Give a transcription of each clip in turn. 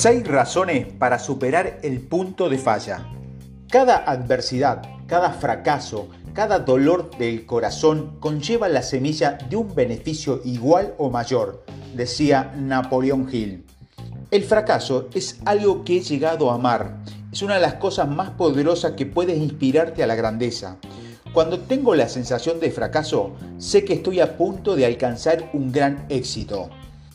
6 razones para superar el punto de falla. Cada adversidad, cada fracaso, cada dolor del corazón conlleva la semilla de un beneficio igual o mayor, decía Napoleón Hill. El fracaso es algo que he llegado a amar. Es una de las cosas más poderosas que puedes inspirarte a la grandeza. Cuando tengo la sensación de fracaso, sé que estoy a punto de alcanzar un gran éxito.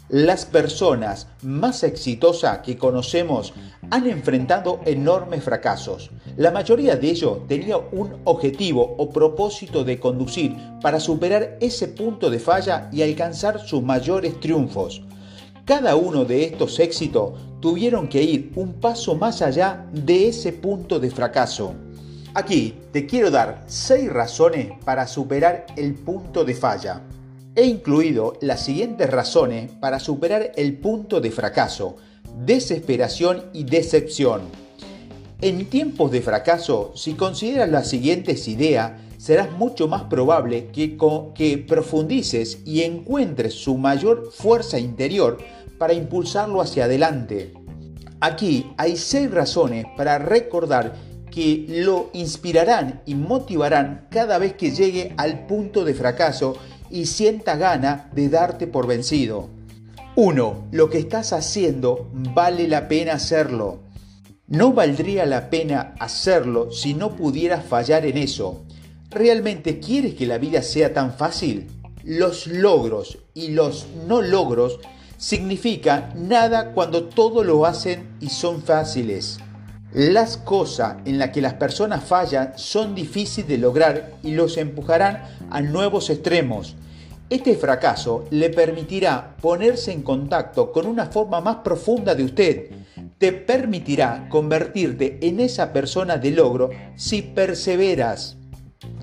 Las personas más exitosas que conocemos han enfrentado enormes fracasos. La mayoría de ellos tenía un objetivo o propósito de conducir para superar ese punto de falla y alcanzar sus mayores triunfos. Cada uno de estos éxitos tuvieron que ir un paso más allá de ese punto de fracaso. Aquí te quiero dar 6 razones para superar el punto de falla. He incluido las siguientes razones para superar el punto de fracaso, desesperación y decepción. En tiempos de fracaso, si consideras las siguientes ideas, serás mucho más probable que, que profundices y encuentres su mayor fuerza interior para impulsarlo hacia adelante. Aquí hay seis razones para recordar que lo inspirarán y motivarán cada vez que llegue al punto de fracaso y sienta gana de darte por vencido. 1. Lo que estás haciendo vale la pena hacerlo. No valdría la pena hacerlo si no pudieras fallar en eso. ¿Realmente quieres que la vida sea tan fácil? Los logros y los no logros significan nada cuando todo lo hacen y son fáciles. Las cosas en las que las personas fallan son difíciles de lograr y los empujarán a nuevos extremos. Este fracaso le permitirá ponerse en contacto con una forma más profunda de usted. Te permitirá convertirte en esa persona de logro si perseveras.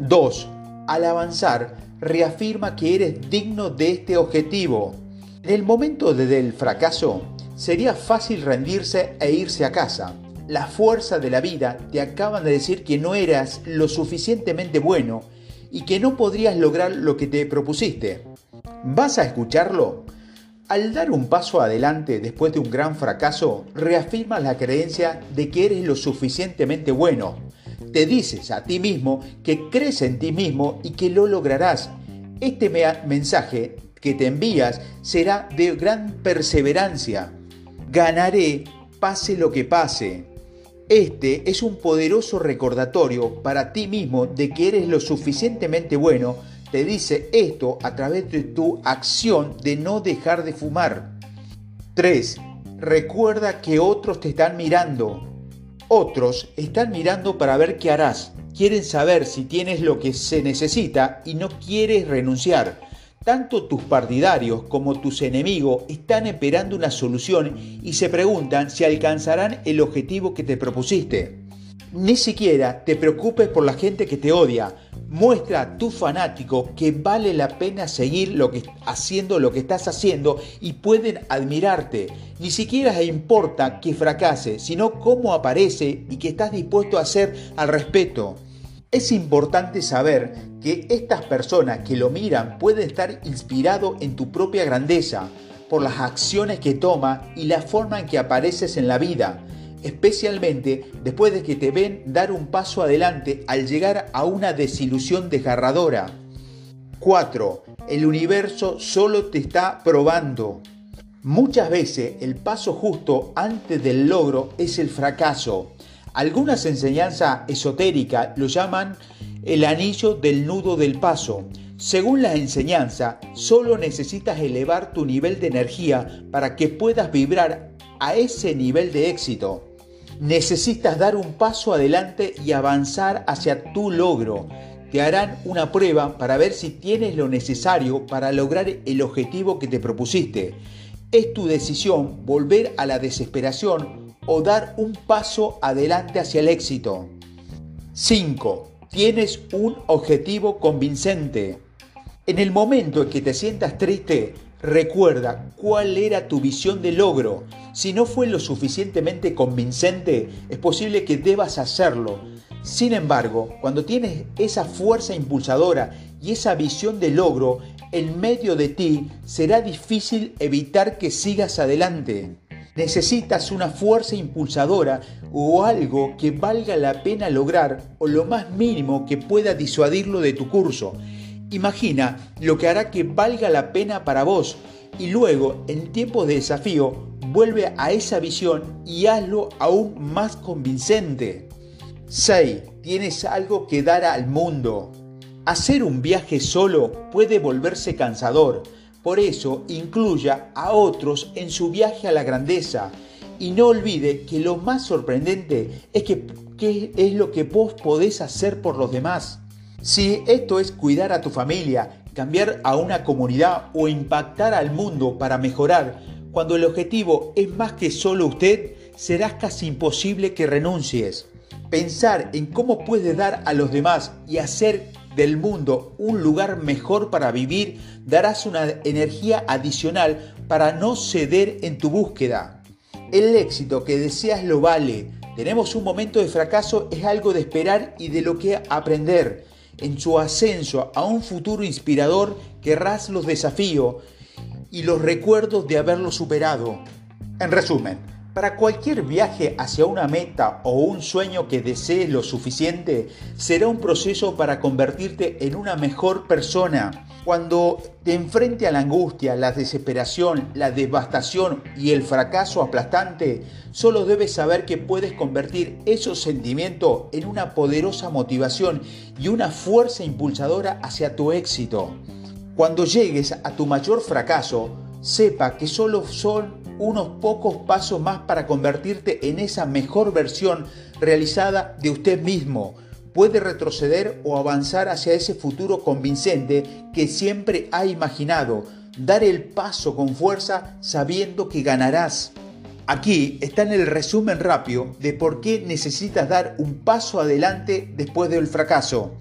2. Al avanzar, reafirma que eres digno de este objetivo. En el momento del fracaso, sería fácil rendirse e irse a casa la fuerza de la vida te acaban de decir que no eras lo suficientemente bueno y que no podrías lograr lo que te propusiste. ¿Vas a escucharlo? Al dar un paso adelante después de un gran fracaso, reafirmas la creencia de que eres lo suficientemente bueno. Te dices a ti mismo que crees en ti mismo y que lo lograrás. Este mensaje que te envías será de gran perseverancia. Ganaré pase lo que pase. Este es un poderoso recordatorio para ti mismo de que eres lo suficientemente bueno. Te dice esto a través de tu acción de no dejar de fumar. 3. Recuerda que otros te están mirando. Otros están mirando para ver qué harás. Quieren saber si tienes lo que se necesita y no quieres renunciar. Tanto tus partidarios como tus enemigos están esperando una solución y se preguntan si alcanzarán el objetivo que te propusiste. Ni siquiera te preocupes por la gente que te odia. Muestra a tu fanático que vale la pena seguir lo que, haciendo lo que estás haciendo y pueden admirarte. Ni siquiera importa que fracase, sino cómo aparece y que estás dispuesto a hacer al respeto. Es importante saber que estas personas que lo miran pueden estar inspirados en tu propia grandeza por las acciones que toma y la forma en que apareces en la vida, especialmente después de que te ven dar un paso adelante al llegar a una desilusión desgarradora. 4. El universo solo te está probando. Muchas veces el paso justo antes del logro es el fracaso. Algunas enseñanzas esotéricas lo llaman el anillo del nudo del paso. Según la enseñanza, solo necesitas elevar tu nivel de energía para que puedas vibrar a ese nivel de éxito. Necesitas dar un paso adelante y avanzar hacia tu logro. Te harán una prueba para ver si tienes lo necesario para lograr el objetivo que te propusiste. Es tu decisión volver a la desesperación o dar un paso adelante hacia el éxito. 5. Tienes un objetivo convincente. En el momento en que te sientas triste, recuerda cuál era tu visión de logro. Si no fue lo suficientemente convincente, es posible que debas hacerlo. Sin embargo, cuando tienes esa fuerza impulsadora y esa visión de logro en medio de ti, será difícil evitar que sigas adelante. Necesitas una fuerza impulsadora o algo que valga la pena lograr o lo más mínimo que pueda disuadirlo de tu curso. Imagina lo que hará que valga la pena para vos y luego, en tiempos de desafío, vuelve a esa visión y hazlo aún más convincente. 6. Tienes algo que dar al mundo. Hacer un viaje solo puede volverse cansador por eso incluya a otros en su viaje a la grandeza y no olvide que lo más sorprendente es que es lo que vos podés hacer por los demás. Si esto es cuidar a tu familia, cambiar a una comunidad o impactar al mundo para mejorar, cuando el objetivo es más que solo usted, será casi imposible que renuncies. Pensar en cómo puedes dar a los demás y hacer del mundo un lugar mejor para vivir, darás una energía adicional para no ceder en tu búsqueda. El éxito que deseas lo vale. Tenemos un momento de fracaso, es algo de esperar y de lo que aprender. En su ascenso a un futuro inspirador querrás los desafíos y los recuerdos de haberlo superado. En resumen, para cualquier viaje hacia una meta o un sueño que desees lo suficiente, será un proceso para convertirte en una mejor persona. Cuando te enfrente a la angustia, la desesperación, la devastación y el fracaso aplastante, solo debes saber que puedes convertir esos sentimientos en una poderosa motivación y una fuerza impulsadora hacia tu éxito. Cuando llegues a tu mayor fracaso, sepa que solo son unos pocos pasos más para convertirte en esa mejor versión realizada de usted mismo. Puede retroceder o avanzar hacia ese futuro convincente que siempre ha imaginado. Dar el paso con fuerza sabiendo que ganarás. Aquí está en el resumen rápido de por qué necesitas dar un paso adelante después del fracaso.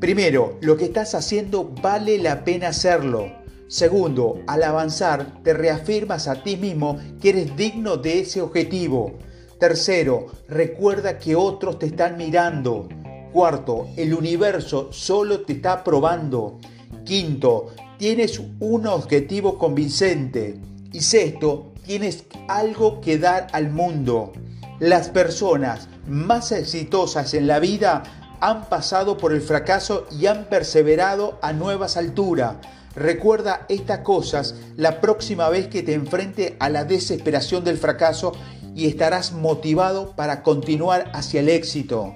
Primero, lo que estás haciendo vale la pena hacerlo. Segundo, al avanzar te reafirmas a ti mismo que eres digno de ese objetivo. Tercero, recuerda que otros te están mirando. Cuarto, el universo solo te está probando. Quinto, tienes un objetivo convincente. Y sexto, tienes algo que dar al mundo. Las personas más exitosas en la vida han pasado por el fracaso y han perseverado a nuevas alturas. Recuerda estas cosas la próxima vez que te enfrente a la desesperación del fracaso y estarás motivado para continuar hacia el éxito.